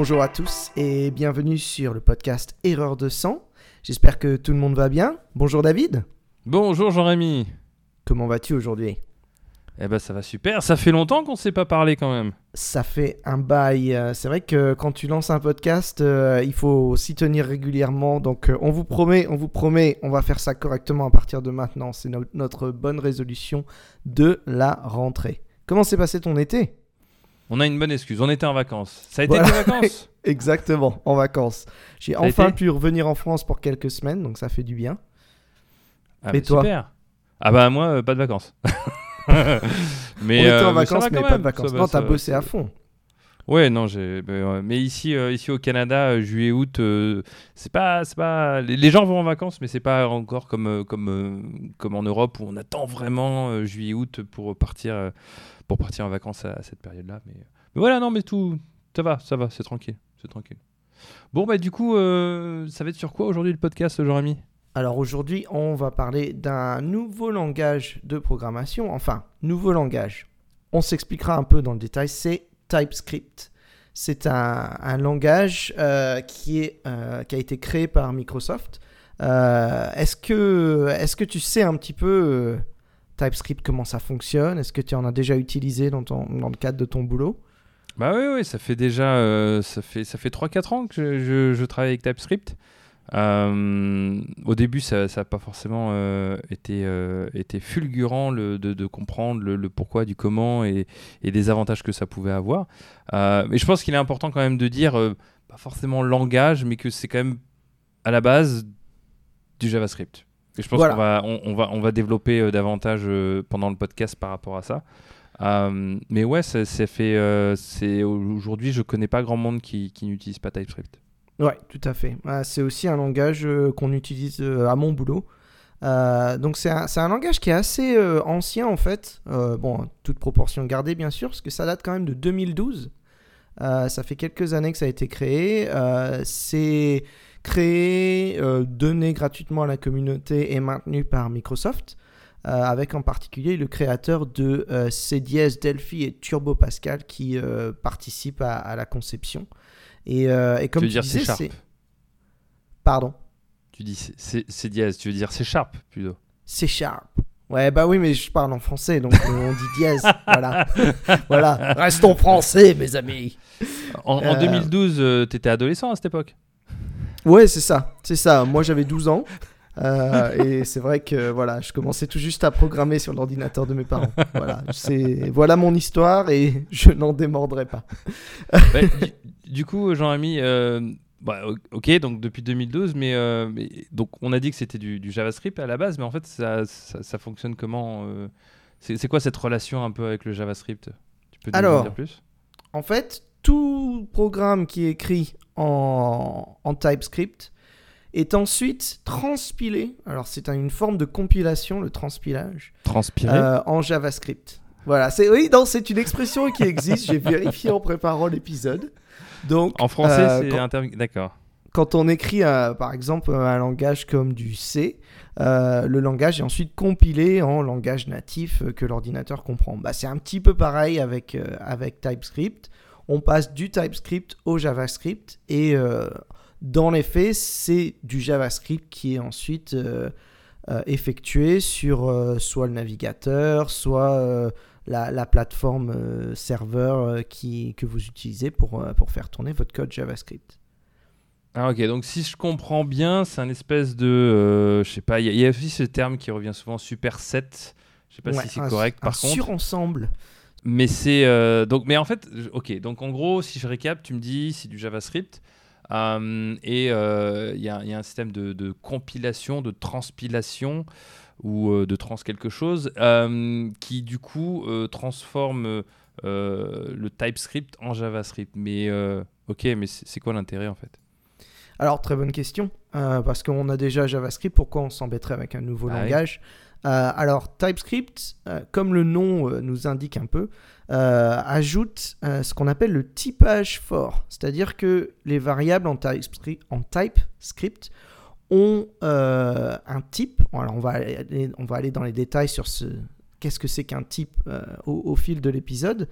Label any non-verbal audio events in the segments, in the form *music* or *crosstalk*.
Bonjour à tous et bienvenue sur le podcast Erreur de sang. J'espère que tout le monde va bien. Bonjour David. Bonjour Jean-Rémy. Comment vas-tu aujourd'hui? Eh ben ça va super. Ça fait longtemps qu'on ne s'est pas parlé quand même. Ça fait un bail. Euh, C'est vrai que quand tu lances un podcast, euh, il faut s'y tenir régulièrement. Donc euh, on vous promet, on vous promet, on va faire ça correctement à partir de maintenant. C'est no- notre bonne résolution de la rentrée. Comment s'est passé ton été? On a une bonne excuse. On était en vacances. Ça a été Voilà. des vacances *laughs* Exactement, en vacances. J'ai enfin pu revenir en France pour quelques semaines, donc ça fait du bien. Ah, Et bah, toi Super. Ah bah moi euh, pas de vacances. *laughs* *laughs* mais on était euh, en mais ça vacances, va mais pas de vacances. Ça non, t'as bossé à fond. Ouais non j'ai bah, mais ici euh, ici au Canada euh, juillet août euh, c'est pas c'est pas les, gens vont en vacances mais c'est pas encore comme euh, comme euh, comme en Europe où on attend vraiment euh, juillet août pour partir euh, pour partir en vacances à, cette période là mais, voilà non mais tout ça va ça va c'est tranquille c'est tranquille. Bon bah du coup euh, ça va être sur quoi aujourd'hui le podcast Jean-Rémy? Alors aujourd'hui, on va parler d'un nouveau langage de programmation. Enfin, nouveau langage. On s'expliquera un peu dans le détail. C'est TypeScript. C'est un, langage euh, qui, est, euh, qui a été créé par Microsoft. Est-ce, que, est-ce que tu sais un petit peu TypeScript, comment ça fonctionne? Est-ce que tu en as déjà utilisé dans, le cadre de ton boulot? Bah oui, oui, ça fait déjà euh, ça fait, ça fait 3-4 ans que je, travaille avec TypeScript. Euh, au début, ça n'a pas forcément euh, été, fulgurant de, comprendre le, pourquoi du comment et, et des avantages que ça pouvait avoir. Mais je pense qu'il est important quand même de dire, pas forcément langage, mais que c'est quand même à la base du JavaScript. Et je pense Voilà. qu'on va, on, on va, on va développer euh, davantage euh, pendant le podcast par rapport à ça. Euh, mais ouais, ça, ça fait. euh, c'est aujourd'hui, je connais pas grand monde qui, qui n'utilise pas TypeScript. Ouais, tout à fait. Ah, c'est aussi un langage qu'on utilise à mon boulot. Euh, donc c'est un, un langage qui est assez ancien en fait. Bon, toute proportion gardée bien sûr, parce que ça date quand même de 2012. Euh, ça fait quelques années que ça a été créé. C'est créé, euh, donné gratuitement à la communauté et maintenu par Microsoft. euh, avec en particulier le créateur de euh, CDS, Delphi et Turbo Pascal qui euh, participent à, à la conception. Et, et comme tu tu, veux dire disais, C c'est... Pardon Tu dis dièse, tu veux dire c'est sharp plutôt. C Sharp. Ouais, bah oui, mais je parle en français, donc on dit dièse. *laughs* voilà. voilà. Restons français, mes amis. En, en Euh, 2012, euh, t'étais adolescent à cette époque? Ouais, c'est ça. C'est ça. Moi, j'avais 12 ans. Euh, et c'est vrai que voilà, je commençais tout juste à programmer sur l'ordinateur de mes parents. Voilà, c'est voilà mon histoire et je n'en démordrai pas. Ouais, du, du coup, Jean-Ami, euh, bah, ok, donc depuis 2012, mais, euh, mais- donc on a dit que c'était du, du JavaScript à la base, mais en fait, ça, ça, ça fonctionne comment C'est quoi cette relation un peu avec le JavaScript? Tu peux nous en dire plus? En fait, tout programme qui est écrit en, en TypeScript est ensuite transpilé. Alors, c'est un- une forme de compilation, le transpilage, Transpirer euh, en JavaScript. Voilà, c'est oui, c'est une expression qui existe. J'ai vérifié en préparant l'épisode. Donc, En français, euh, c'est un terme. D'accord. quand on écrit, euh, par exemple, un langage comme du C, euh, le langage est ensuite compilé en langage natif que l'ordinateur comprend. Bah, c'est un petit peu pareil avec, avec TypeScript. On passe du TypeScript au JavaScript et euh, dans les faits, c'est du JavaScript qui est ensuite euh, euh, effectué sur soit le navigateur, soit la, la plateforme serveur qui, que vous utilisez pour, pour faire tourner votre code JavaScript. Ah, ok, donc si je comprends bien, c'est un espèce de. je sais pas, il y, a- il y a aussi ce terme qui revient souvent, superset. Je sais pas Ouais, si c'est correct un par contre. Surensemble. Mais c'est. euh, donc, mais en fait, ok, donc en gros, si je récap, tu me dis c'est du JavaScript. euh, et euh, il y, a il y a un système de, de compilation, de transpilation ou euh, de trans quelque chose euh, qui du coup euh, transforme euh, le TypeScript en JavaScript. Mais euh, ok, mais c'est quoi l'intérêt en fait? Alors, très bonne question. euh, parce qu'on a déjà JavaScript, pourquoi on s'embêterait avec un nouveau Ah langage? Euh, Alors, TypeScript, euh, comme le nom euh, nous indique un peu, euh, ajoute euh, ce qu'on appelle le typage fort. C'est-à-dire que les variables en TypeScript, ont euh, un type. Alors, on va aller, on va aller dans les détails sur ce qu'est-ce que c'est qu'un type euh, au, au fil de l'épisode.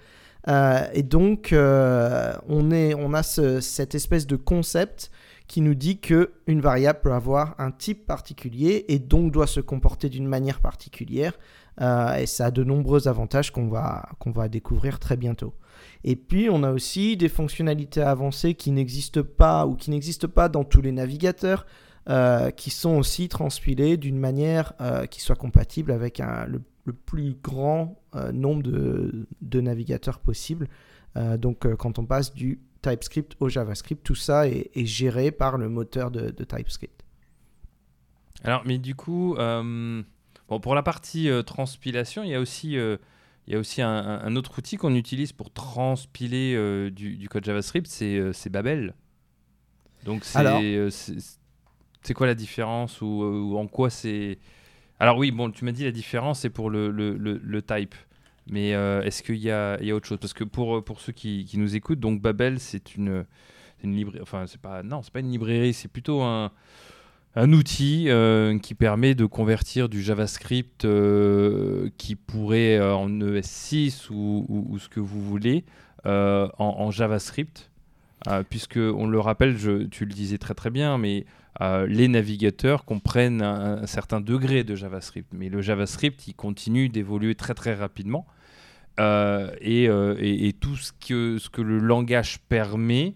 et donc, on, est, on a cette espèce de concept qui nous dit que une variable peut avoir un type particulier et donc doit se comporter d'une manière particulière. et ça a de nombreux avantages qu'on va, va découvrir très bientôt. Et puis, on a aussi des fonctionnalités avancées qui n'existent pas ou qui n'existent pas dans tous les navigateurs, euh, qui sont aussi transpilées d'une manière euh, qui soit compatible avec le, plus grand euh, nombre de, navigateurs possible. donc, quand on passe du TypeScript au JavaScript, tout ça est, géré par le moteur de, TypeScript. Alors, mais du coup, bon, pour la partie transpilation, il y a aussi il y a aussi un, autre outil qu'on utilise pour transpiler euh, du, code JavaScript, c'est euh, Babel. Donc euh, c'est quoi la différence ou, en quoi c'est... Alors oui, bon, tu m'as dit la différence c'est pour le, le, le, type. Mais est-ce qu'il y a, autre chose? Parce que pour, pour ceux qui, nous écoutent, donc Babel c'est une, librairie... Enfin, c'est pas... Non, c'est pas une librairie, c'est plutôt un un outil euh, qui permet de convertir du JavaScript euh, qui pourrait euh, en ES6 ou, ce que vous voulez en, JavaScript. puisque on le rappelle, tu le disais très très bien, mais les navigateurs comprennent un, certain degré de JavaScript, mais le JavaScript il continue d'évoluer très très rapidement et, et, tout ce que, ce que le langage permet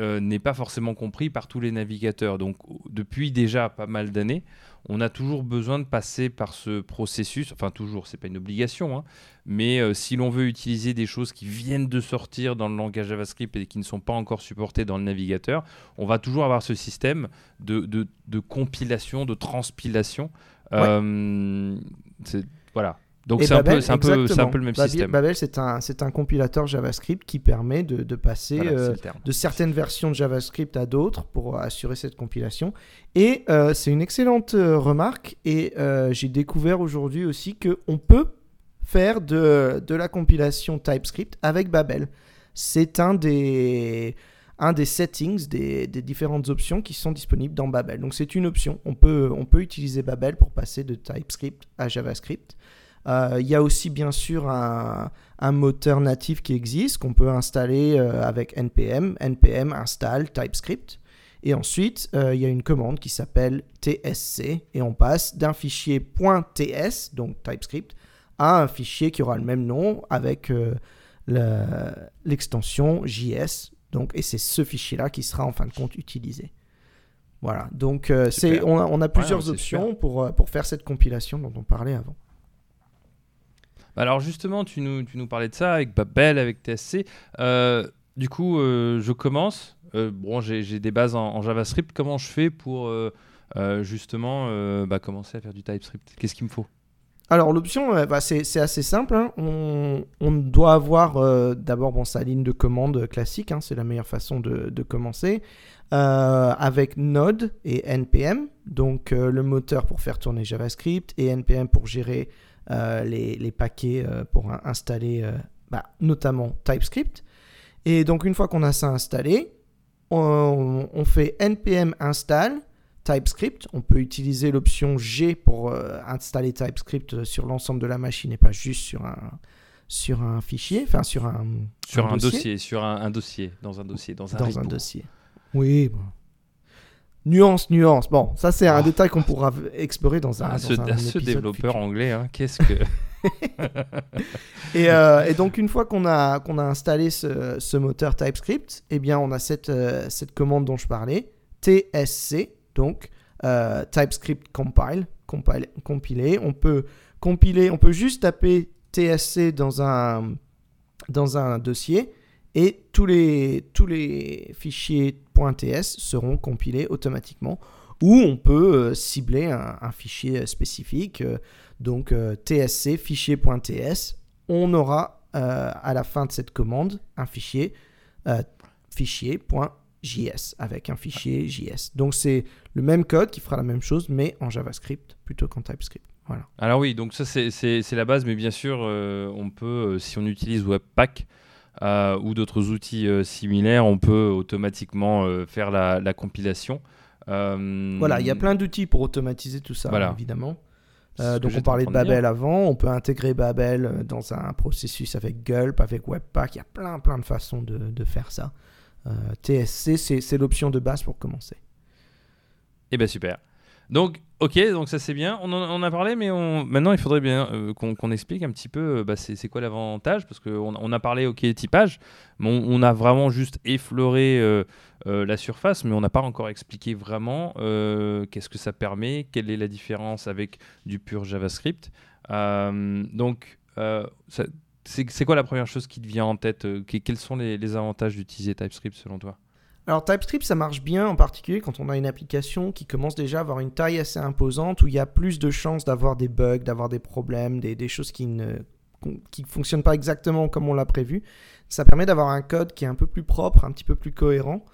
euh, n'est pas forcément compris par tous les navigateurs. Donc depuis déjà pas mal d'années, on a toujours besoin de passer par ce processus, enfin toujours, c'est pas une obligation, hein, mais euh, si l'on veut utiliser des choses qui viennent de sortir dans le langage JavaScript et qui ne sont pas encore supportées dans le navigateur, on va toujours avoir ce système de, de, compilation, de transpilation. Euh, voilà. Donc c'est un, peu, un, peu, le même système. Babel, c'est un, un compilateur JavaScript qui permet de, de passer euh, de certaines versions de JavaScript à d'autres pour assurer cette compilation. Et euh, c'est une excellente euh, remarque. Et j'ai découvert aujourd'hui aussi qu'on peut faire de, de la compilation TypeScript avec Babel. C'est un des un des settings des, des, différentes options qui sont disponibles dans Babel. Donc c'est une option. On peut, on peut utiliser Babel pour passer de TypeScript à JavaScript. Euh, il y a aussi bien sûr un, moteur natif qui existe qu'on peut installer euh, avec npm, npm install TypeScript. Et ensuite, euh, il y a une commande qui s'appelle tsc et on passe d'un fichier .ts, donc TypeScript, à un fichier qui aura le même nom avec l'extension JS. Donc, et c'est ce fichier-là qui sera en fin de compte utilisé. Voilà, donc on, a, plusieurs options pour, pour faire cette compilation dont on parlait avant. Alors justement, tu nous, tu nous parlais de ça avec Babel, avec TSC. Euh, du coup, euh, je commence. Euh, bon, j'ai des bases en, JavaScript. Comment je fais pour justement bah, commencer à faire du TypeScript? Qu'est-ce qu'il me faut? Alors l'option, bah, c'est assez simple. Hein. On, on, doit avoir d'abord bon, sa ligne de commande classique, hein. c'est la meilleure façon de, de commencer, avec Node et NPM, donc le moteur pour faire tourner JavaScript et NPM pour gérer euh, les, paquets euh, pour installer euh, bah, notamment TypeScript. Et donc une fois qu'on a ça installé, on, fait npm install TypeScript. On peut utiliser l'option G pour installer TypeScript sur l'ensemble de la machine et pas juste sur un, sur un fichier, enfin sur un, sur un, dossier. sur un, dossier, dans un dossier, dans un, dans un dossier. Oui, bon. Nuance, nuance. Bon, ça c'est un ah. détail qu'on pourra explorer dans un. Ah, ce, dans ce développeur anglais, hein, qu'est-ce que. *laughs* Euh, et, donc une fois qu'on a, qu'on a installé ce, moteur TypeScript, eh bien on a cette, euh, cette commande dont je parlais, TSC, donc euh, TypeScript compile, compile, compiler. On peut compiler, on peut juste taper TSC dans un, dans un dossier et tous les, tous seront compilés automatiquement ou on peut euh, cibler un, fichier spécifique, euh, donc euh, tsc fichier.ts. On aura à la fin de cette commande un fichier fichier.js avec un fichier JS. Donc c'est le même code qui fera la même chose mais en JavaScript plutôt qu'en TypeScript. Voilà. Alors oui, donc ça c'est la base, mais bien sûr on peut, si on utilise Webpack, euh, ou d'autres outils euh, similaires, on peut automatiquement euh, faire la, compilation. Voilà, il y a plein d'outils pour automatiser tout ça, évidemment. Euh, donc on parlait de Babel avant, on peut intégrer Babel euh, dans un processus avec Gulp, avec Webpack, il y a plein plein de façons de, de faire ça. Euh, TSC, c'est l'option de base pour commencer. Eh bien super. Donc, ok, donc ça c'est bien. On en, a parlé, mais on... maintenant il faudrait bien euh, qu'on explique un petit peu euh, bah, c'est quoi l'avantage, parce qu'on on a parlé, ok, typage, mais on, a vraiment juste effleuré euh, la surface, mais on n'a pas encore expliqué vraiment qu'est-ce que ça permet, quelle est la différence avec du pur JavaScript. donc, c'est quoi la première chose qui te vient en tête Quels sont les avantages d'utiliser TypeScript selon toi? Alors TypeScript, ça marche bien en particulier quand on a une application qui commence déjà à avoir une taille assez imposante, où il y a plus de chances d'avoir des bugs, d'avoir des problèmes, des, choses qui ne qui fonctionnent pas exactement comme on l'a prévu. Ça permet d'avoir un code qui est un peu plus propre, un petit peu plus cohérent.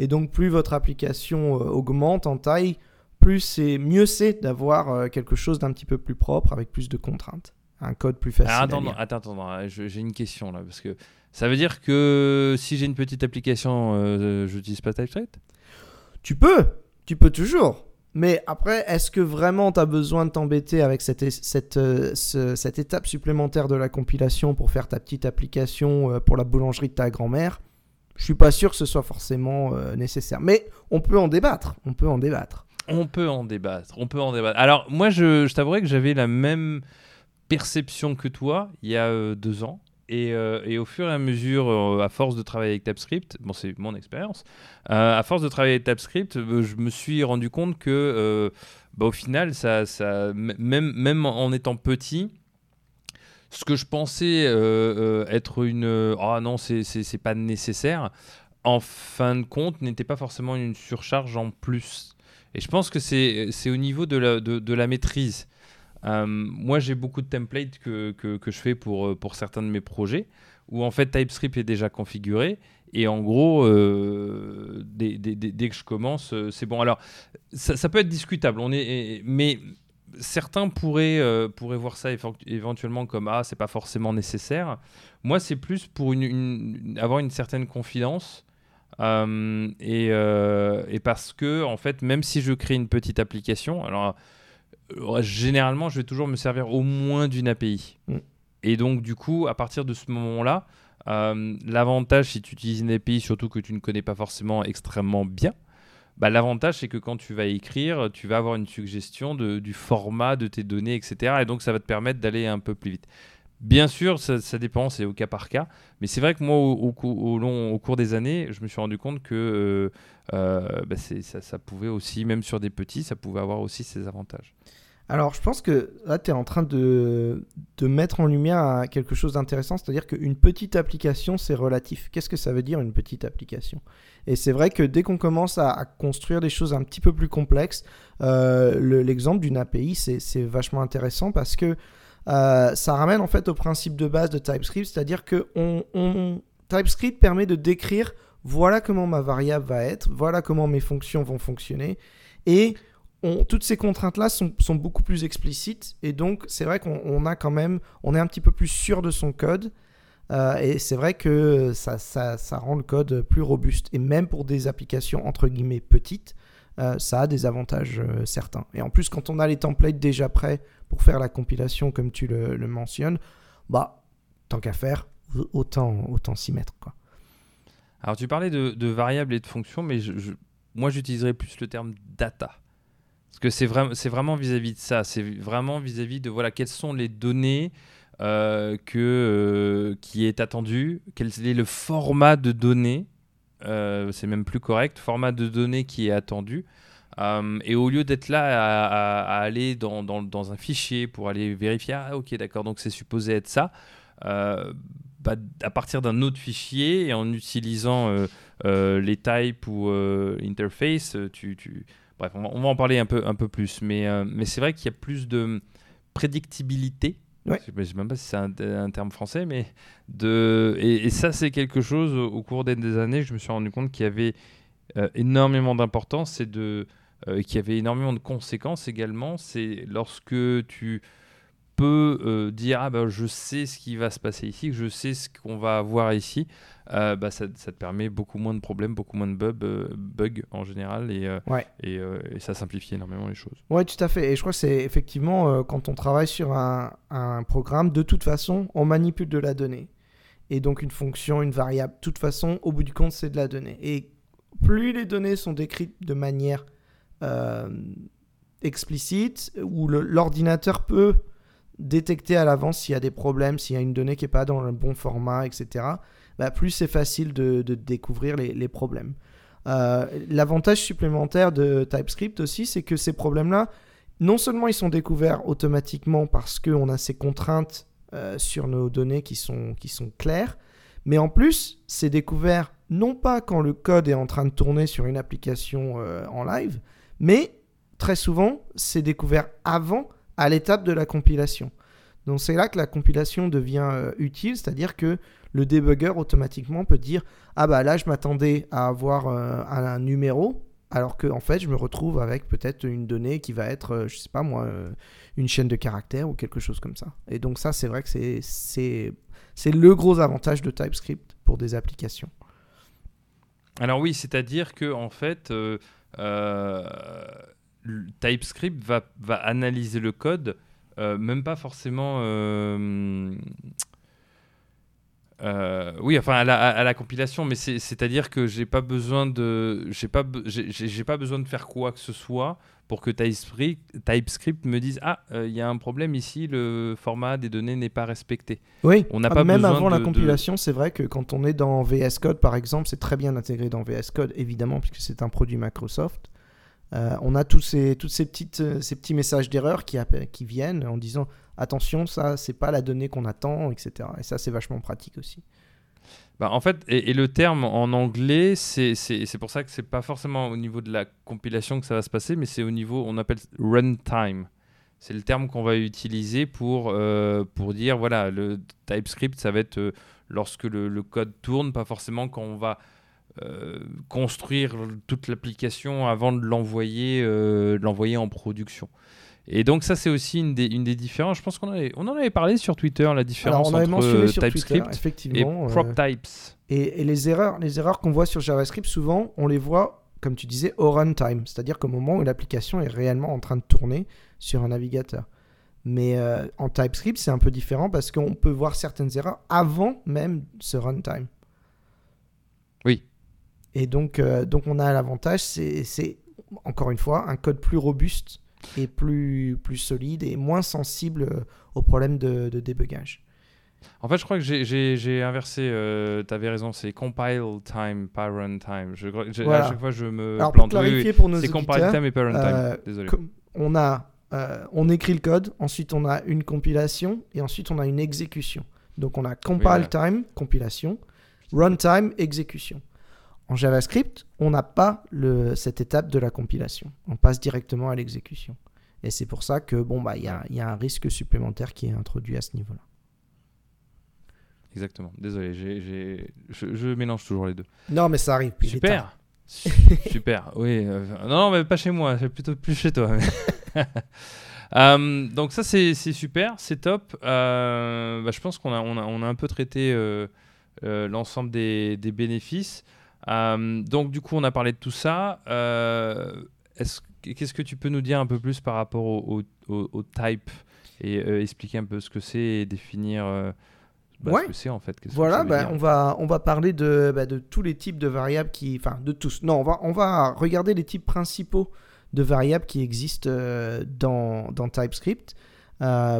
Et donc plus votre application euh, augmente en taille, plus c'est mieux c'est d'avoir euh, quelque chose d'un petit peu plus propre avec plus de contraintes, un code plus facile. attends, attends, attends, j'ai une question là parce que ça veut dire que si j'ai une petite application, euh, je n'utilise pas TypeScript? Tu peux, tu peux toujours. Mais après, est-ce que vraiment tu as besoin de t'embêter avec cette, cette, euh, cette, étape supplémentaire de la compilation pour faire ta petite application euh, pour la boulangerie de ta grand-mère? Je suis pas sûr que ce soit forcément nécessaire. Mais on peut en débattre. On peut en débattre. On peut en débattre. On peut en débattre. Alors, moi, je, je t'avouerai que j'avais la même perception que toi il y a deux ans. Euh, et, au fur et à mesure, euh, à force de travailler avec TypeScript, bon, c'est mon expérience, euh, à force de travailler avec TypeScript, je me suis rendu compte que, bah, au final, ça, même, en étant petit, ce que je pensais être une. Ah non, c'est pas nécessaire, en fin de compte, n'était pas forcément une surcharge en plus. Et je pense que c'est au niveau de la maîtrise. Euh, moi, j'ai beaucoup de templates que, que, je fais pour, euh, pour certains de mes projets où en fait TypeScript est déjà configuré. Et en gros, euh, dès, dès, dès, que je commence, c'est bon. Alors, ça, peut être discutable, on est, mais certains pourraient, pourraient voir ça éventuellement comme ah, c'est pas forcément nécessaire. Moi, c'est plus pour avoir une certaine confidence. et, et, parce que, en fait, même si je crée une petite application, alors euh, généralement, je vais toujours me servir au moins d'une API. Mm. Et donc, du coup, à partir de ce moment-là, euh, l'avantage, si tu utilises une API, surtout que tu ne connais pas forcément extrêmement bien, bah, l'avantage, c'est que quand tu vas écrire, tu vas avoir une suggestion de, du format de tes données, etc. Et donc, ça va te permettre d'aller un peu plus vite. Bien sûr, ça, dépend, c'est au cas par cas. Mais c'est vrai que moi, au, long, au cours des années, je me suis rendu compte que euh, bah, ça, pouvait aussi, même sur des petits, ça pouvait avoir aussi ses avantages. Alors, je pense que là, tu es en train de, de, mettre en lumière quelque chose d'intéressant, c'est-à-dire qu'une petite application, c'est relatif. Qu'est-ce que ça veut dire une petite application? Et c'est vrai que dès qu'on commence à, construire des choses un petit peu plus complexes, euh, l'exemple d'une API, c'est vachement intéressant parce que euh, ça ramène en fait au principe de base de TypeScript, c'est-à-dire que TypeScript permet de décrire voilà comment ma variable va être, voilà comment mes fonctions vont fonctionner, et toutes ces contraintes-là sont, beaucoup plus explicites et donc c'est vrai qu'on a quand même, on est un petit peu plus sûr de son code euh, et c'est vrai que ça, rend le code plus robuste et même pour des applications entre guillemets petites, euh, ça a des avantages euh, certains. Et en plus quand on a les templates déjà prêts pour faire la compilation comme tu le, mentionnes, bah tant qu'à faire, autant, autant s'y mettre quoi. Alors tu parlais de, variables et de fonctions, mais moi j'utiliserais plus le terme data. Parce que c'est vraiment, vis-à-vis de ça. C'est vraiment vis-à-vis de voilà quelles sont les données euh, que qui est attendu, quel est le format de données. Euh, c'est même plus correct, format de données qui est attendu. et au lieu d'être là à, aller dans, dans, un fichier pour aller vérifier, ah ok d'accord, donc c'est supposé être ça, bah, à partir d'un autre fichier et en utilisant les types ou interface, tu, Bref, on va, en parler un peu, un peu plus. Mais, euh, mais c'est vrai qu'il y a plus de prédictibilité. Je ne sais même pas si c'est un, terme français, mais de et, ça c'est quelque chose au cours des, années, je me suis rendu compte qu'il y avait euh, énormément d'importance et de euh, qu'il y avait énormément de conséquences également. C'est lorsque tu peut euh, dire ah bah, je sais ce qui va se passer ici, je sais ce qu'on va avoir ici, euh, bah, ça, ça, te permet beaucoup moins de problèmes, beaucoup moins de bugs, euh, bugs en général et, et, et, ça simplifie énormément les choses. Ouais, tout à fait. Et je crois que c'est effectivement quand on travaille sur un, un, programme, de toute façon, on manipule de la donnée. Et donc une fonction, une variable, de toute façon, au bout du compte, c'est de la donnée. Et plus les données sont décrites de manière explicite, où l'ordinateur peut détecter à l'avance s'il y a des problèmes, s'il y a une donnée qui n'est pas dans le bon format, etc., bah, plus c'est facile de, découvrir les, problèmes. Euh, l'avantage supplémentaire de TypeScript aussi, c'est que ces problèmes-là, non seulement ils sont découverts automatiquement parce qu'on a ces contraintes euh, sur nos données qui sont, qui sont claires, mais en plus, c'est découvert non pas quand le code est en train de tourner sur une application euh, en live, mais très souvent, c'est découvert avant à l'étape de la compilation. Donc c'est là que la compilation devient euh, utile, c'est-à-dire que le debugger automatiquement peut dire ah bah là je m'attendais à avoir euh, un, numéro alors que en fait je me retrouve avec peut-être une donnée qui va être euh, je sais pas moi une chaîne de caractères ou quelque chose comme ça. Et donc ça c'est vrai que c'est c'est le gros avantage de TypeScript pour des applications. Alors oui, c'est-à-dire que en fait TypeScript va, va analyser le code, euh, même pas forcément. Euh, euh, oui, enfin à la, à la compilation, mais c'est-à-dire que j'ai pas besoin de, j'ai pas, j'ai pas besoin de faire quoi que ce soit pour que TypeScript, TypeScript me dise ah il y a un problème ici, le format des données n'est pas respecté. Oui. On n'a ah, pas même avant la compilation, c'est vrai que quand on est dans VS Code par exemple, c'est très bien intégré dans VS Code évidemment puisque c'est un produit Microsoft. Euh, on a tous ces, toutes ces, petites, euh, ces petits messages d'erreur qui, qui viennent en disant attention, ça, c'est pas la donnée qu'on attend, etc. Et ça, c'est vachement pratique aussi. Bah, en fait, et, le terme en anglais, c'est pour ça que c'est pas forcément au niveau de la compilation que ça va se passer, mais c'est au niveau, on appelle runtime. C'est le terme qu'on va utiliser pour, euh, pour dire, voilà, le TypeScript, ça va être lorsque le, le, code tourne, pas forcément quand on va euh, construire toute l'application avant de l'envoyer euh, l'envoyer en production. Et donc ça c'est aussi une des, une des différences. Je pense qu'on on en avait parlé sur Twitter la différence entre euh, TypeScript et prop types. Et, les erreurs, les erreurs qu'on voit sur JavaScript souvent, on les voit comme tu disais au runtime, c'est-à-dire qu'au moment où l'application est réellement en train de tourner sur un navigateur. Mais en TypeScript, c'est un peu différent parce qu'on peut voir certaines erreurs avant même ce runtime. Et donc, euh, donc on a l'avantage, c'est encore une fois un code plus robuste et plus, plus solide et moins sensible euh, aux problèmes de, de débugage. En fait, je crois que j'ai inversé. Euh, tu avais raison, c'est compile time, pas runtime. Je, À chaque fois, je me Alors, plante. Pour clarifier pour nos C'est compile time et pas runtime. Désolé. On, a, on écrit le code, ensuite on a une compilation et ensuite on a une exécution. Donc on a compile time, compilation, runtime, exécution. En JavaScript, on n'a pas le, cette étape de la compilation. On passe directement à l'exécution. Et c'est pour ça que bon bah il y a, y a, un risque supplémentaire qui est introduit à ce niveau-là. Exactement. Désolé, je, je, mélange toujours les deux. Non, mais ça arrive. Super. *laughs* Super. Oui. Euh, non, non, mais pas chez moi. C'est plutôt plus chez toi. *laughs* Euh, donc ça c'est, super, c'est top. Euh, bah, je pense qu'on a, on a, on a, un peu traité l'ensemble des, des, bénéfices. Euh, donc du coup, on a parlé de tout ça. Euh, qu'est-ce que tu peux nous dire un peu plus par rapport au, type et euh, expliquer un peu ce que c'est et définir bah, ce que c'est en fait Voilà, bah, on, va, on va parler de, bah, de tous les types de variables qui... Enfin, de tous. Non, on va, on va regarder les types principaux de variables qui existent dans, dans TypeScript.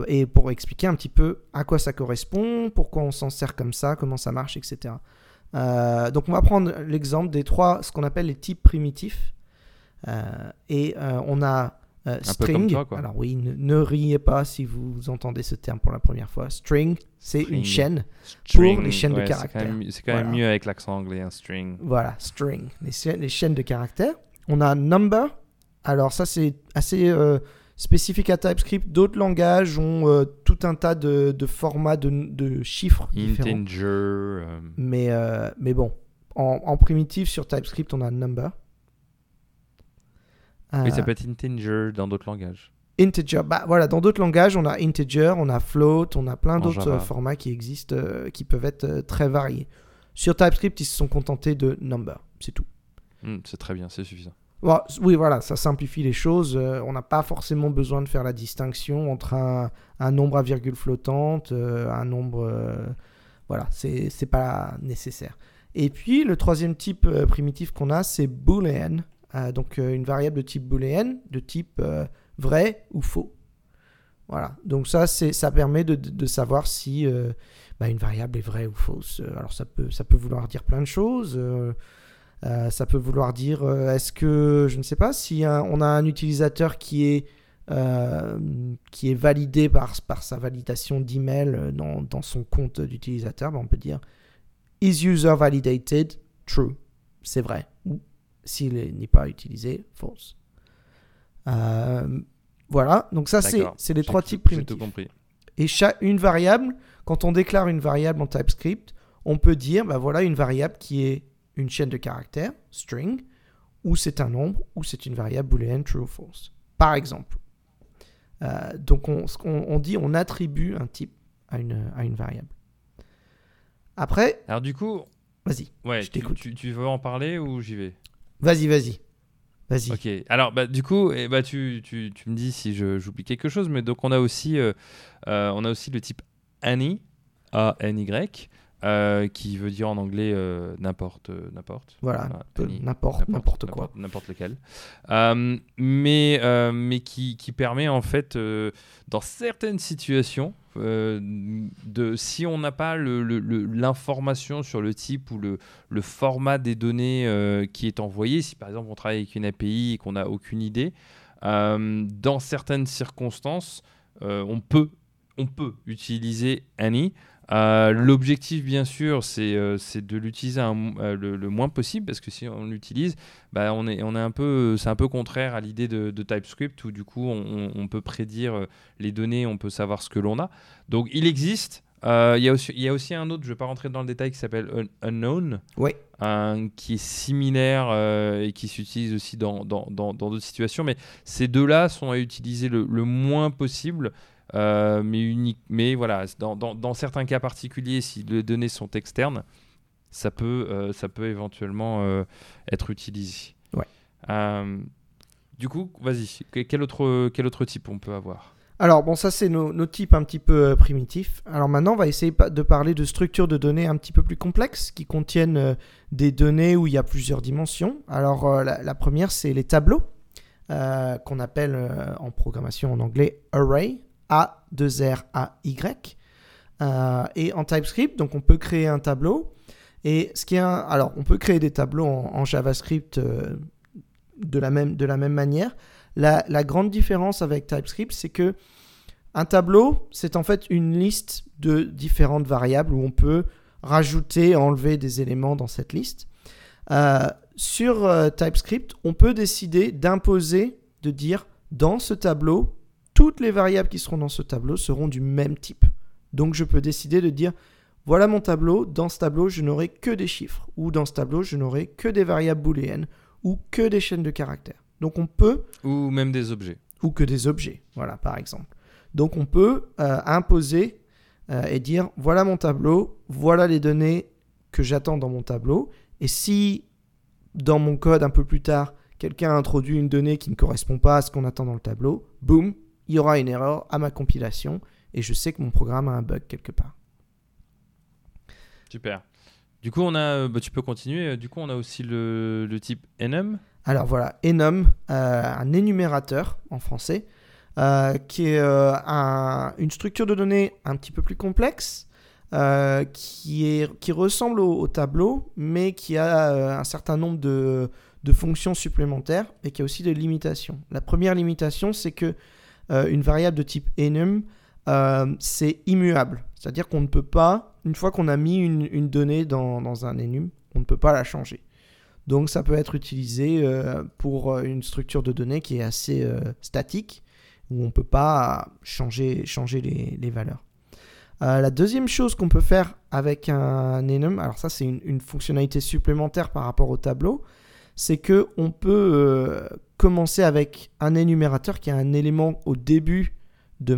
et pour expliquer un petit peu à quoi ça correspond, pourquoi on s'en sert comme ça, comment ça marche, etc. Euh, donc on va prendre l'exemple des trois, ce qu'on appelle les types primitifs. Euh, et euh, on a string. Alors oui, ne, riez pas si vous entendez ce terme pour la première fois. String, c'est une chaîne pour les chaînes de caractères. C'est quand, même, mieux avec l'accent anglais, un string. Voilà, string, les, les, chaînes de caractères. On a number. Alors ça c'est assez spécifique à TypeScript. D'autres langages ont euh, tout un tas de, de formats de, de, chiffres Integer. Euh. Mais, euh, mais bon, en, en, primitif sur TypeScript, on a number. Oui, ça peut être integer dans d'autres langages. Integer. Bah voilà, dans d'autres langages, on a integer, on a float, on a plein d'autres euh, formats qui existent, euh, qui peuvent être euh, très variés. Sur TypeScript, ils se sont contentés de number, c'est tout. Hmm, c'est très bien, c'est suffisant. Oui, voilà, ça simplifie les choses. euh, on n'a pas forcément besoin de faire la distinction entre un, nombre à virgule flottante, euh, un nombre. euh, voilà, c'est pas nécessaire. Et puis, le troisième type euh, primitif qu'on a, c'est boolean. Donc, une variable de type boolean, de type vrai ou faux. Voilà, donc ça, ça permet de, de- savoir si bah, une variable est vraie ou fausse. Alors, ça peut, ça peut vouloir dire plein de choses. Euh, ça peut vouloir dire, euh, est-ce que, je ne sais pas, si un- on a un utilisateur qui est, euh, qui est validé par, par sa validation d'email dans, dans son compte d'utilisateur, ben, on peut dire is user validated true, c'est vrai. Ou s'il est- n'est pas utilisé, false. Voilà, donc ça c'est les trois types J'ai tout primitifs. compris. Et chaque, une variable, quand on déclare une variable en TypeScript, on peut dire, bah voilà, une variable qui est une chaîne de caractères, string, ou c'est un nombre, ou c'est une variable boolean true ou false. Par exemple. Euh, donc on, dit, on attribue un type à une, à une variable. Après, Alors du coup, vas-y, ouais, Je t'écoute. tu- tu veux en parler ou j'y vais? Vas-y, vas-y. Vas-y. Ok. Alors bah du coup, eh bah, tu, tu, tu me dis si je- j'oublie quelque chose, mais donc on a aussi, euh, euh, on a aussi le type any, A N Y, euh, qui veut dire en anglais euh, n'importe n'importe. Voilà, n'importe, n'importe quoi. n'importe- lequel. Euh, mais euh, mais qui, qui permet en fait, euh, dans certaines situations, euh, de si on n'a pas l'information sur le type ou le, le format des données euh, qui est envoyé, si par exemple on travaille avec une API et qu'on n'a aucune idée, euh, dans certaines circonstances, euh, on peut on peut utiliser any. Euh, L'objectif, bien sûr, c'est euh, de l'utiliser euh, le, le moins possible parce que si on l'utilise, bah, on est, on est un peu, c'est un peu contraire à l'idée de, de TypeScript où du coup on, peut prédire les données, on peut savoir ce que l'on a. Donc il existe. Il y, a aussi- il y a aussi un autre, je ne vais pas rentrer dans le détail, qui s'appelle Un- Unknown, un- qui est similaire et qui s'utilise aussi dans dans- dans- dans d'autres situations. Mais ces deux-là sont à utiliser le, le moins possible. Euh, mais, unique, mais voilà, dans, dans- dans certains cas particuliers, si les données sont externes, ça peut, euh, ça peut éventuellement euh, être utilisé. Ouais. Du coup, vas-y, que- quel autre, quel autre type on peut avoir? Alors, bon, ça, c'est nos, nos types un petit peu primitifs. Alors maintenant, on va essayer de parler de structures de données un petit peu plus complexes qui contiennent des données où il y a plusieurs dimensions. Alors, la, la première, c'est les tableaux, euh, qu'on appelle euh, en programmation en anglais array, A-2-R-A-Y. Euh, et en TypeScript, donc on peut créer un tableau. Et ce qui est alors, on peut créer des tableaux en, JavaScript euh, de, la même, de la même manière. La, la grande différence avec TypeScript, c'est que un tableau, c'est en fait une liste de différentes variables où on peut rajouter, enlever des éléments dans cette liste. Euh, sur euh, TypeScript, on peut décider d'imposer, de dire dans ce tableau, toutes les variables qui seront dans ce tableau seront du même type. Donc je peux décider de dire voilà mon tableau, dans ce tableau je n'aurai que des chiffres, ou dans ce tableau je n'aurai que des variables booléennes, ou que des chaînes de caractères. Donc on peut Ou même des objets. ou que des objets, voilà par exemple. Donc on peut euh, imposer euh, et dire voilà mon tableau, voilà les données que j'attends dans mon tableau, et si dans mon code un peu plus tard quelqu'un introduit une donnée qui ne correspond pas à ce qu'on attend dans le tableau, boum, il y aura une erreur à ma compilation et je sais que mon programme a un bug quelque part. Super. Du coup, on a, euh, bah, tu peux continuer. Du coup, on a aussi le, le type enum. Alors voilà, enum, euh, un énumérateur en français, euh, qui est euh, un- une structure de données un petit peu plus complexe, euh, qui, est, qui ressemble au, au tableau, mais qui a euh, un certain nombre de, de fonctions supplémentaires et qui a aussi des limitations. La première limitation, c'est que euh, une variable de type enum, euh, c'est immuable. C'est-à-dire qu'on ne peut pas, une fois qu'on a mis une, donnée dans, un enum, on ne peut pas la changer. Donc ça peut être utilisé euh, pour une structure de données qui est assez statique, où on ne peut pas changer, les, valeurs. La deuxième chose qu'on peut faire avec un enum, alors ça c'est une, une fonctionnalité supplémentaire par rapport au tableau, c'est que on peut euh, commencer avec un énumérateur qui a un élément au début de,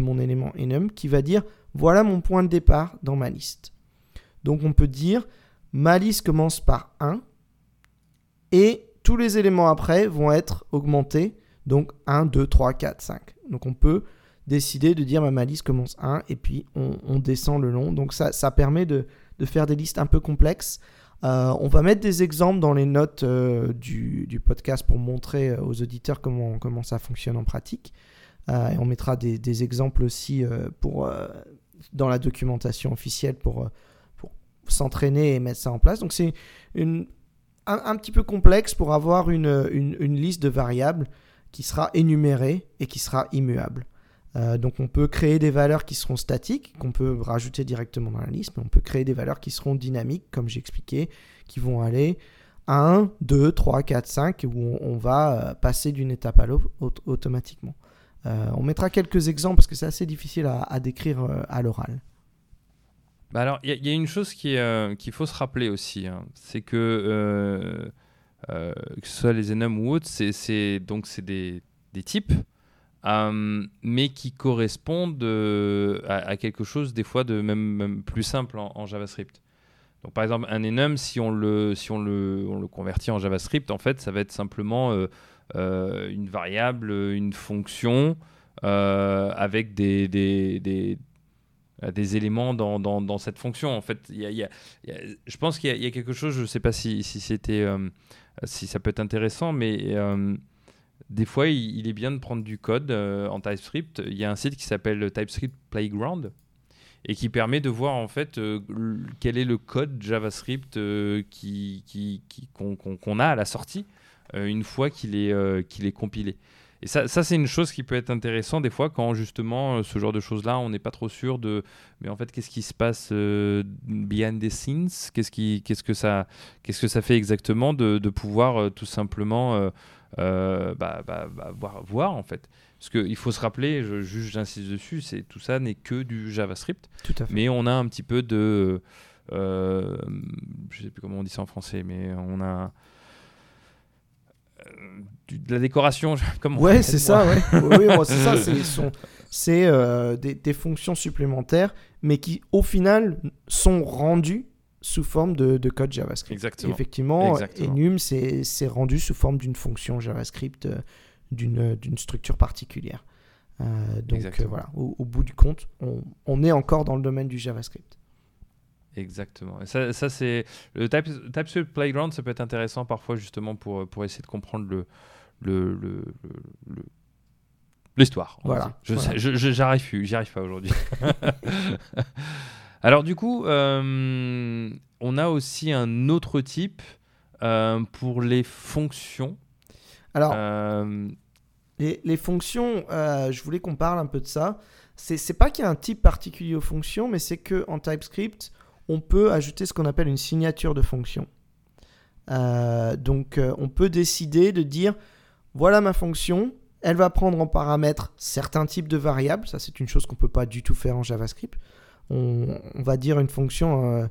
mon élément enum qui va dire voilà mon point de départ dans ma liste. Donc on peut dire ma liste commence par 1 et tous les éléments après vont être augmentés. Donc 1, 2, 3, 4, 5. Donc on peut décider de dire ma liste commence 1 et puis on, descend le long. Donc ça permet de, faire des listes un peu complexes. Euh, on va mettre des exemples dans les notes euh, du, podcast pour montrer euh, aux auditeurs comment, ça fonctionne en pratique. on mettra des, exemples aussi dans la documentation officielle pour, s'entraîner et mettre ça en place. Donc c'est un, petit peu complexe pour avoir une, liste de variables qui sera énumérée et qui sera immuable. Euh, donc on peut créer des valeurs qui seront statiques, qu'on peut rajouter directement dans la liste, mais on peut créer des valeurs qui seront dynamiques, comme j'ai expliqué, qui vont aller 1, 2, 3, 4, 5, où on, va euh, passer d'une étape à l'autre automatiquement. Euh, on mettra quelques exemples parce que c'est assez difficile à, décrire à l'oral. Bah alors, il y, a une chose qu'il faut se rappeler aussi, hein. c'est que que ce soit les enums ou autres, c'est des, des types euh, mais qui correspondent euh, à, quelque chose des fois de même, plus simple en, JavaScript. Donc par exemple un enum, si on le, si on le, on le convertit en JavaScript, en fait, ça va être simplement euh, une variable, une fonction avec des, des, des, des éléments dans, dans, dans, cette fonction. En fait, y a, y a, je pense qu'il y, a quelque chose, je ne sais pas si, si c'était, si ça peut être intéressant, mais des fois, il, est bien de prendre du code euh, en TypeScript. Il y a un site qui s'appelle TypeScript Playground et qui permet de voir en fait euh, quel est le code JavaScript euh, qu'on, a à la sortie une fois qu'il est, compilé. Et ça, ça c'est une chose qui peut être intéressante des fois quand justement ce genre de choses-là, on n'est pas trop sûr de, mais en fait, qu'est-ce qui se passe behind the scenes? Qu'est-ce, que ça, fait exactement de pouvoir tout simplement euh, bah, bah, bah, voir, voir, en fait. Parce qu'il faut se rappeler, je, juge, j'insiste dessus, c'est tout ça n'est que du JavaScript. Tout à fait. Mais on a un petit peu de, euh, je sais plus comment on dit ça en français, mais on a euh, de la décoration. *laughs* Comme ouais, c'est ça, ouais. oui, c'est *laughs* ça. C'est euh, des, des, fonctions supplémentaires, mais qui au final sont rendues sous forme de, code JavaScript. Exactement. effectivement, enum, c'est rendu sous forme d'une fonction JavaScript euh, d'une structure particulière. Euh, donc euh, voilà, au, bout du compte, on, est encore dans le domaine du JavaScript. Exactement. Et ça, ça c'est le TypeScript Playground, ça peut être intéressant parfois justement pour, pour essayer de comprendre le, le, le, l'histoire. Voilà. Je, voilà. j'y arrive, j'y arrive pas aujourd'hui. *laughs* Alors du coup, euh, on a aussi un autre type euh, pour les fonctions. Alors, euh, les, fonctions, je voulais qu'on parle un peu de ça. C'est pas qu'il y a un type particulier aux fonctions, mais c'est qu'en TypeScript, on peut ajouter ce qu'on appelle une signature de fonction. donc, on peut décider de dire, voilà ma fonction, elle va prendre en paramètre certains types de variables. Ça, c'est une chose qu'on ne peut pas du tout faire en JavaScript on, va dire une fonction euh,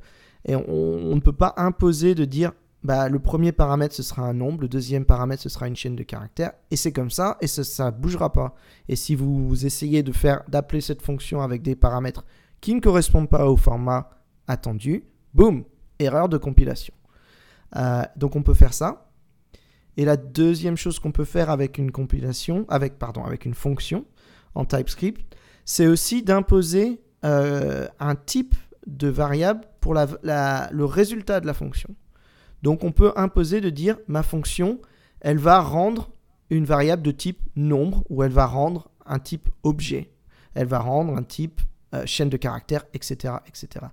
et on, ne peut pas imposer de dire bah, le premier paramètre ce sera un nombre, le deuxième paramètre ce sera une chaîne de caractères et c'est comme ça et ça ne bougera pas. Et si vous essayez de faire d'appeler cette fonction avec des paramètres qui ne correspondent pas au format attendu, boum, erreur de compilation. Euh, donc on peut faire ça. Et la deuxième chose qu'on peut faire avec une compilation, avec pardon, avec une fonction en TypeScript, c'est aussi d'imposer euh, un type de variable pour le résultat de la fonction. Donc on peut imposer de dire ma fonction, elle va rendre une variable de type nombre ou elle va rendre un type objet. Elle va rendre un type euh, chaîne de caractères, etc., etc.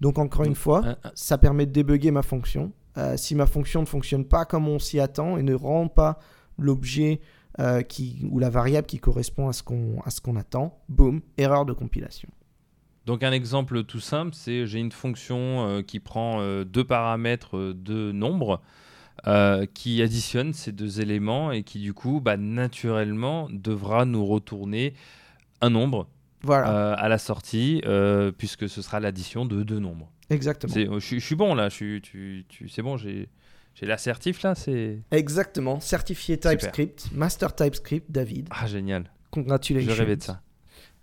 Donc encore une fois, euh, ça permet de débugger ma fonction. si ma fonction ne fonctionne pas comme on s'y attend et ne rend pas l'objet ou la variable qui correspond à ce qu'on attend, boum, erreur de compilation. Donc un exemple tout simple, c'est j'ai une fonction euh, qui prend euh, deux paramètres euh, de nombre, qui additionne ces deux éléments et qui du coup, bah, naturellement, devra nous retourner un nombre à la sortie, puisque ce sera l'addition de deux nombres. Exactement. Je, suis bon là, je suis, tu, c'est bon, j'ai J'ai l'assertif là, c'est. Exactement, certifié TypeScript, Master TypeScript, David. Ah, génial. Congratulations. Je rêvais de ça.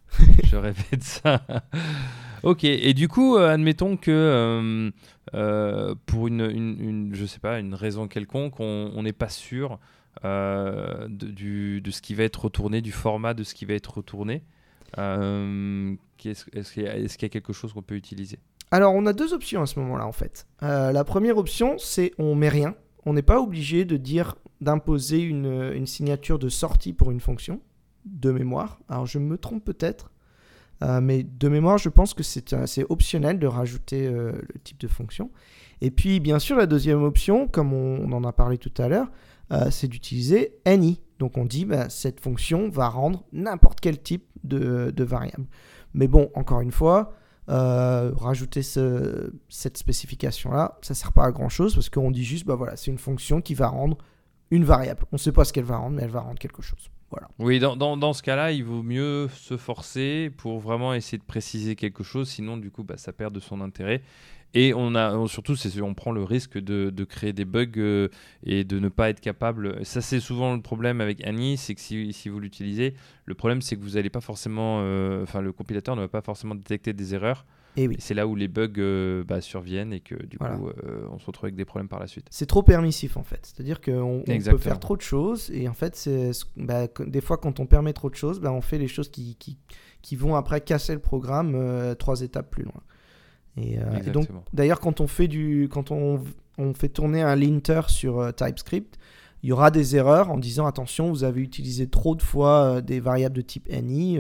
*laughs* je de ça. ok, et du coup, euh, admettons que euh, euh, pour une, je sais pas, une raison quelconque, on n'est pas sûr de, ce qui va être retourné, du format de ce qui va être retourné. Est-ce est qu'il y, a quelque chose qu'on peut utiliser? Alors, on a deux options à ce moment-là, en fait. la première option, c'est on met rien. On n'est pas obligé de dire d'imposer une signature de sortie pour une fonction de mémoire. Alors je me trompe peut-être, euh, mais de mémoire, je pense que c'est optionnel de rajouter euh, le type de fonction. Et puis, bien sûr, la deuxième option, comme on, en a parlé tout à l'heure, euh, c'est d'utiliser any. Donc on dit, bah, cette fonction va rendre n'importe quel type de, variable. Mais bon, encore une fois, rajouter cette spécification-là, ça ne sert pas à grand-chose parce qu'on dit juste, bah voilà, c'est une fonction qui va rendre une variable. On ne sait pas ce qu'elle va rendre, mais elle va rendre quelque chose. Oui, dans, ce cas-là, il vaut mieux se forcer pour vraiment essayer de préciser quelque chose, sinon du coup bah, ça perd de son intérêt. Et on a surtout, on prend le risque de, créer des bugs euh, et de ne pas être capable. Ça, c'est souvent le problème avec Annie, c'est que si, si vous l'utilisez, le problème c'est que vous n'allez pas forcément, euh, enfin le compilateur ne va pas forcément détecter des erreurs. Et oui. C'est là où les bugs euh, bah, surviennent et que du coup euh, on se retrouve avec des problèmes par la suite. C'est trop permissif en fait. C'est-à-dire qu'on peut faire trop de choses et en fait c'est bah, des fois quand on permet trop de choses, bah, on fait les choses qui, qui, qui, vont après casser le programme euh, trois étapes plus loin. Et, donc d'ailleurs quand on fait du quand on, on fait tourner un linter sur TypeScript, il y aura des erreurs en disant attention, vous avez utilisé trop de fois des variables de type any,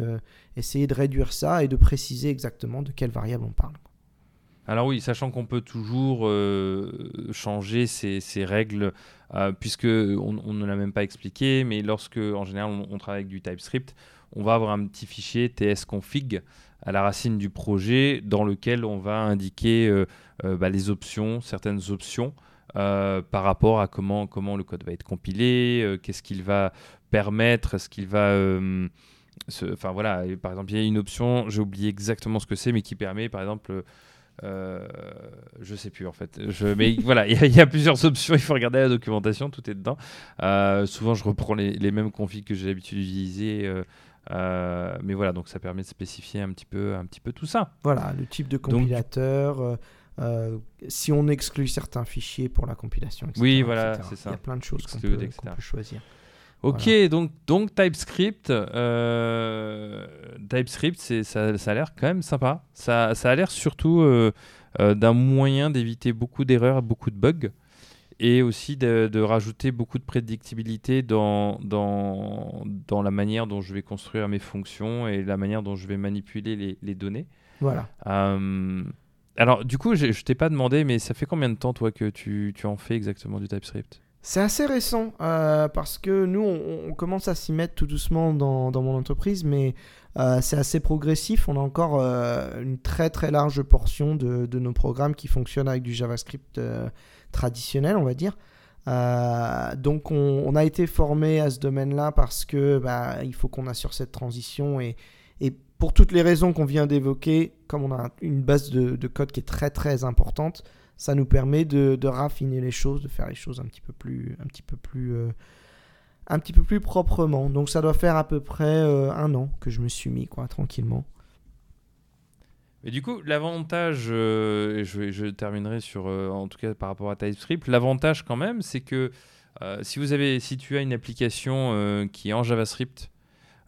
essayer de réduire ça et de préciser exactement de quelle variable on parle. Alors oui, sachant qu'on peut toujours euh, changer ces, règles, euh, ne l'a même pas expliqué, mais lorsque, en général, on, travaille avec du TypeScript, on va avoir un petit fichier tsconfig à la racine du projet dans lequel on va indiquer euh, bah, les options, certaines options, par rapport à comment, comment le code va être compilé, qu'est-ce qu'il va permettre, ce qu'il va Enfin voilà, par exemple, il y a une option, j'ai oublié exactement ce que c'est, mais qui permet, par exemple, euh, je sais plus en fait. Je, mais *laughs* voilà, il y, a plusieurs options. *laughs* Il faut regarder la documentation, tout est dedans. Euh, souvent, je reprends les, mêmes configs que j'ai l'habitude d'utiliser. Euh, euh, mais voilà, donc ça permet de spécifier un petit peu, un petit peu tout ça. Voilà, le type de compilateur. Si on exclut certains fichiers pour la compilation, etc. Oui, voilà, c'est ça. Il y a plein de choses qu'on peut, peut, choisir. Ok, donc, donc TypeScript, euh, TypeScript ça, ça a l'air quand même sympa. Ça, ça a l'air surtout euh, euh, d'un moyen d'éviter beaucoup d'erreurs, beaucoup de bugs, et aussi de, de, rajouter beaucoup de prédictibilité dans, dans, dans la manière dont je vais construire mes fonctions et la manière dont je vais manipuler les, les données. Voilà. Alors, du coup, je, je t'ai pas demandé, mais ça fait combien de temps, toi, que tu, tu en fais exactement du TypeScript? C'est assez récent euh, parce que nous, on, commence à s'y mettre tout doucement dans, dans mon entreprise, mais euh, c'est assez progressif. On a encore euh, une très très large portion de, de, nos programmes qui fonctionnent avec du JavaScript traditionnel, on va dire. donc on, a été formé à ce domaine-là parce que bah, il faut qu'on assure cette transition et, et pour toutes les raisons qu'on vient d'évoquer, comme on a une base de, de, code qui est très très importante, ça nous permet de, raffiner les choses, de faire les choses un petit peu plus, un petit peu plus, euh, un petit peu plus proprement. Donc ça doit faire à peu près euh, un an que je me suis mis, quoi, tranquillement. Et du coup, l'avantage, euh, je, je, terminerai sur, en tout cas par rapport à TypeScript, l'avantage quand même, c'est que si vous avez, si tu as une application qui est en JavaScript,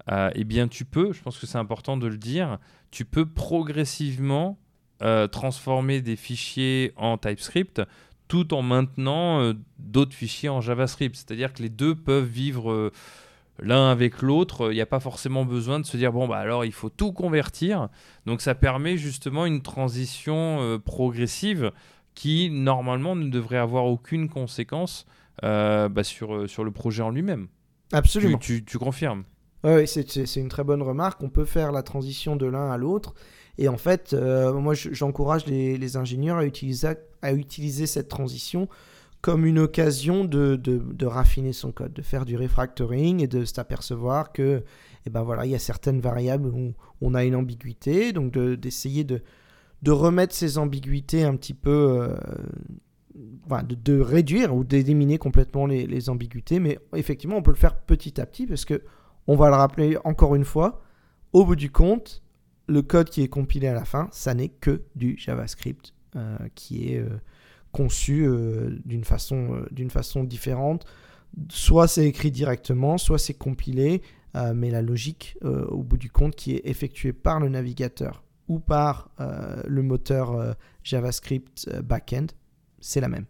eh bien tu peux, je pense que c'est important de le dire, tu peux progressivement euh, transformer des fichiers en TypeScript tout en maintenant euh, d'autres fichiers en JavaScript. C'est-à-dire que les deux peuvent vivre euh, l'un avec l'autre. Il n'y a pas forcément besoin de se dire, bon, bah alors il faut tout convertir. Donc ça permet justement une transition progressive qui, normalement, ne devrait avoir aucune conséquence bah, sur, sur le projet en lui-même. Absolument. Tu, tu, confirmes? Oui, c'est une très bonne remarque. On peut faire la transition de l'un à l'autre. Et en fait, euh, moi, j'encourage les, ingénieurs à utiliser, cette transition comme une occasion de, raffiner son code, de faire du refactoring et de s'apercevoir que, eh ben voilà, il y a certaines variables où on a une ambiguïté, donc d'essayer de, remettre ces ambiguïtés un petit peu, euh, de, réduire ou d'éliminer complètement les, ambiguïtés, mais effectivement, on peut le faire petit à petit parce que, on va le rappeler encore une fois, au bout du compte, le code qui est compilé à la fin, ça n'est que du JavaScript euh, qui est euh, conçu euh, d'une façon, différente. Soit c'est écrit directement, soit c'est compilé, mais la logique, au bout du compte, qui est effectuée par le navigateur ou par le moteur JavaScript backend, c'est la même.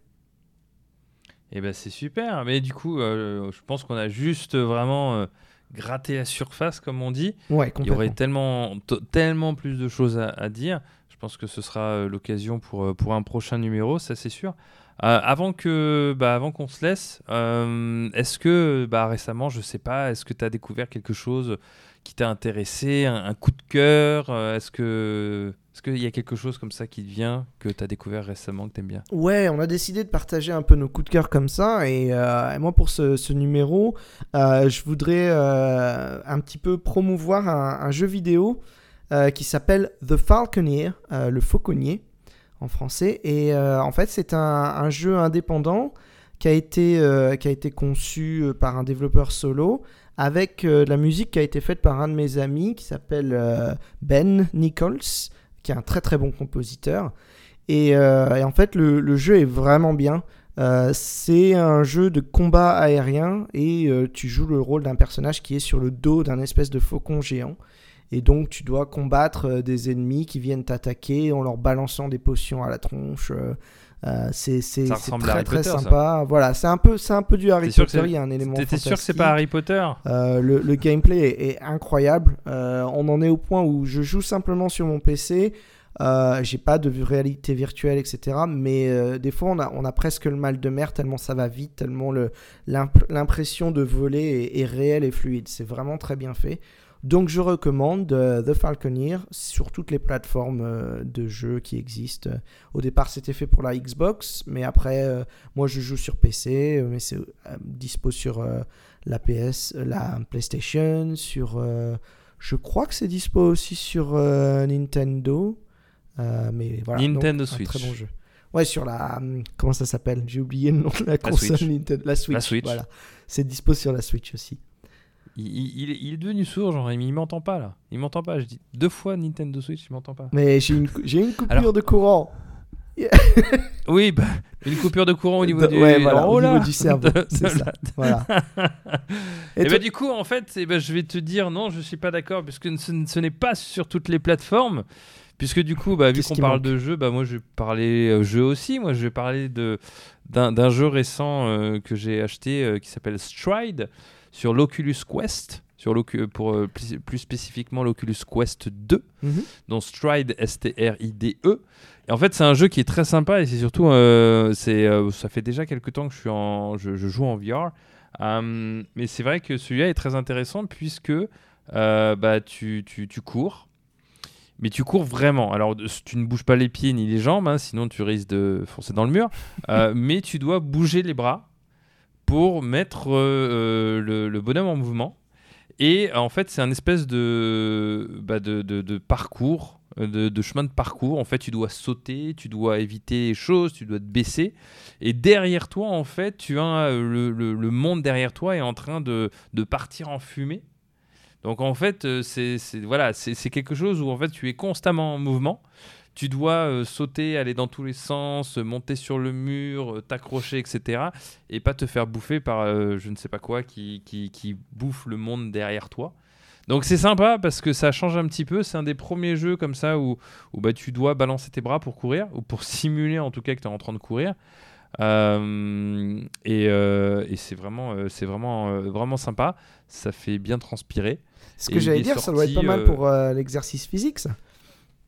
Eh ben c'est super, mais du coup, je pense qu'on a juste vraiment gratté la surface, comme on dit. Ouais, Il y aurait tellement, tellement plus de choses à dire. Je pense que ce sera euh, l'occasion pour, euh, pour un prochain numéro, ça c'est sûr. Euh, avant que, bah, avant qu'on se laisse, est-ce que bah, récemment, je sais pas, est-ce que tu as découvert quelque chose qui t'a intéressé, un, coup de cœur Est-ce que est-ce qu'il y a quelque chose comme ça qui te vient, que tu as découvert récemment, que tu aimes bien? Ouais, on a décidé de partager un peu nos coups de cœur comme ça. Et, moi, pour ce, numéro, je voudrais un petit peu promouvoir un, un jeu vidéo euh, qui s'appelle The Falconeer, euh, le fauconnier en français. Et euh, en fait, c'est un, jeu indépendant qui a été, qui a été conçu par un développeur solo avec la musique qui a été faite par un de mes amis qui s'appelle Ben Nichols, qui est un très très bon compositeur. Et, en fait, le, jeu est vraiment bien. c'est un jeu de combat aérien et tu joues le rôle d'un personnage qui est sur le dos d'un espèce de faucon géant. Et donc, tu dois combattre euh, des ennemis qui viennent t'attaquer en leur balançant des potions à la tronche. Euh, c'est très très sympa. Voilà, c'est un peu c'est un peu du Harry Potter. Il y a un élément. T'étais sûr que c'est pas Harry Potter? Euh, le, le, gameplay est, incroyable. Euh, on en est au point où je joue simplement sur mon PC. Euh, j'ai pas de réalité virtuelle, etc. Mais des fois, on a, on a presque le mal de mer tellement ça va vite, tellement l'impression de voler est, est réelle et fluide. C'est vraiment très bien fait. Donc je recommande euh, The Falconeer sur toutes les plateformes euh, de jeux qui existent. Au départ c'était fait pour la Xbox, mais après euh, moi je joue sur PC, mais c'est dispo sur la PS, la PlayStation, sur... je crois que c'est dispo aussi sur Nintendo. mais voilà, Nintendo Switch. très bon jeu. Ouais, sur la. Hum, comment ça s'appelle? J'ai oublié le nom de la console Nintendo. La Switch. La Switch. Voilà. C'est dispo sur la Switch aussi. Il, il, est devenu sourd, genre, il m'entend pas là. Il m'entend pas. Je dis deux fois Nintendo Switch, il m'entend pas. Mais j'ai une, j'ai une coupure de courant. *laughs* oui, bah, une coupure de courant au niveau, du, au niveau du cerveau. *laughs* c'est ça. *laughs* Voilà. Et, bah, du coup, en fait, eh ben, je vais te dire non, je suis pas d'accord, puisque ce, ce n'est pas sur toutes les plateformes. Puisque du coup, bah, vu qu'on parle de jeu, bah, moi je vais parler euh, jeu aussi. Moi je vais parler d'un, jeu récent euh, que j'ai acheté euh, qui s'appelle Stride sur l'Oculus Quest, sur pour euh, plus, spécifiquement l'Oculus Quest 2, mhm. dont Stride, S-T-R-I-D-E. Et en fait, c'est un jeu qui est très sympa et c'est surtout, euh, c'est, euh, ça fait déjà quelques temps que je, suis en, je, joue en VR. mais c'est vrai que celui-là est très intéressant puisque bah, tu, tu, tu, cours. Mais tu cours vraiment. Alors, tu ne bouges pas les pieds ni les jambes, hein, sinon tu risques de foncer dans le mur. *laughs* mais tu dois bouger les bras pour mettre euh, euh, le, bonhomme en mouvement. Et en fait, c'est un espèce de, bah, de, parcours, de, chemin de parcours. En fait, tu dois sauter, tu dois éviter les choses, tu dois te baisser. Et derrière toi, en fait, tu as le, le, monde derrière toi est en train de, partir en fumée. Donc en fait, euh, c'est voilà, c'est quelque chose où en fait tu es constamment en mouvement tu dois euh, sauter, aller dans tous les sens, monter sur le mur, euh, t'accrocher, etc. Et pas te faire bouffer par euh, je ne sais pas quoi qui, qui, bouffe le monde derrière toi. Donc c'est sympa parce que ça change un petit peu. C'est un des premiers jeux comme ça où, où bah, tu dois balancer tes bras pour courir, ou pour *laughs* simuler en tout cas que tu es en train de courir. et, et c'est vraiment, c'est vraiment, vraiment sympa. Ça fait bien transpirer. Ce que j'allais dire, ça doit être pas mal pour l'exercice physique, ça.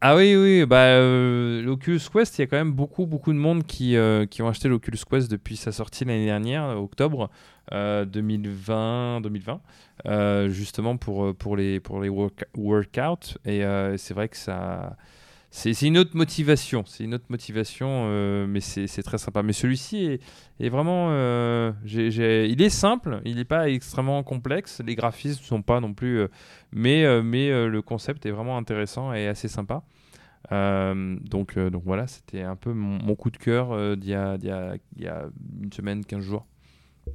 Ah oui, oui, bah, euh, l'Oculus Quest, il y a quand même beaucoup, beaucoup de monde qui, euh, qui ont acheté l'Oculus Quest depuis sa sortie l'année dernière, octobre 2020, euh, 2020, justement pour, pour les, pour les workouts. Et c'est vrai que ça, c'est une autre motivation. C'est une autre motivation, euh, mais c'est très sympa. Mais celui-ci est, vraiment. Euh, il est simple, il n'est pas extrêmement complexe. Les graphismes ne sont pas non plus. Euh, mais mais le concept est vraiment intéressant et assez sympa. Donc, voilà, c'était un peu mon, coup de cœur d'il y a une semaine, 15 jours.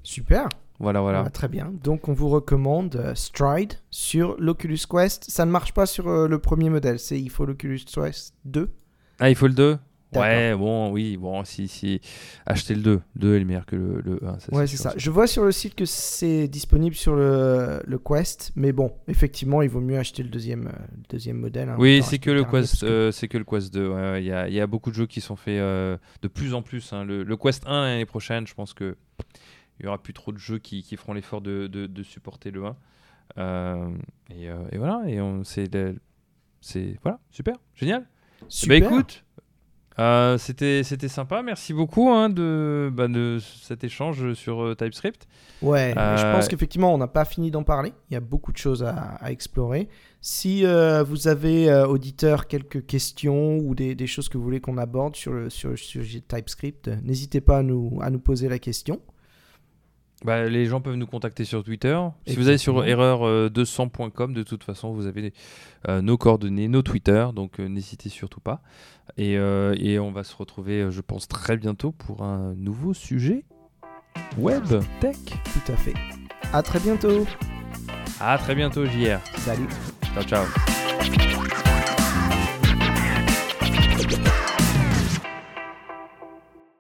Super. Voilà, voilà. Ah, très bien. Donc on vous recommande euh, Stride sur l'Oculus Quest. Ça ne marche pas sur euh, le premier modèle. C'est il faut l'Oculus Quest 2. Ah, il faut le 2 D'accord. Ouais, bon, oui, bon, si, si. Achetez le 2. Le 2 est le meilleur que le, le 1. ça, Ouais, c'est ça. Je vois sur le site que c'est disponible sur le, le Quest, mais bon, effectivement, il vaut mieux acheter le deuxième, euh, le deuxième modèle. hein, Oui, c'est que le Quest, que- euh, c'est que le Quest 2. ouais, ouais, Il y, a, il y a beaucoup de jeux qui sont faits euh, de plus en plus. hein. Le, le Quest 1 l'année prochaine, je pense que il y aura plus trop de jeux qui, qui feront l'effort de, de- de supporter le 1. Euh, et, euh, et voilà, et on, c'est, voilà, super, génial. Super. Bah écoute, euh, c'était, c'était sympa. Merci beaucoup hein, de, bah, de cet échange sur TypeScript. Ouais, je pense qu'effectivement, on n'a pas fini d'en parler. Il y a beaucoup de choses à, à explorer. Si vous avez, auditeurs, quelques questions ou des, des choses que vous voulez qu'on aborde sur le, sur le sujet de TypeScript, n'hésitez pas à nous, à nous poser la question. Bah, les gens peuvent nous contacter sur Twitter. Si vous allez sur erreur200.com, de toute façon, vous avez euh, nos coordonnées, nos Twitter, donc euh, n'hésitez surtout pas. Euh, et, on va se retrouver, je pense, très bientôt pour un nouveau sujet web tech. Tout à fait. À très bientôt. À très bientôt, JR. Salut. Ciao, ciao.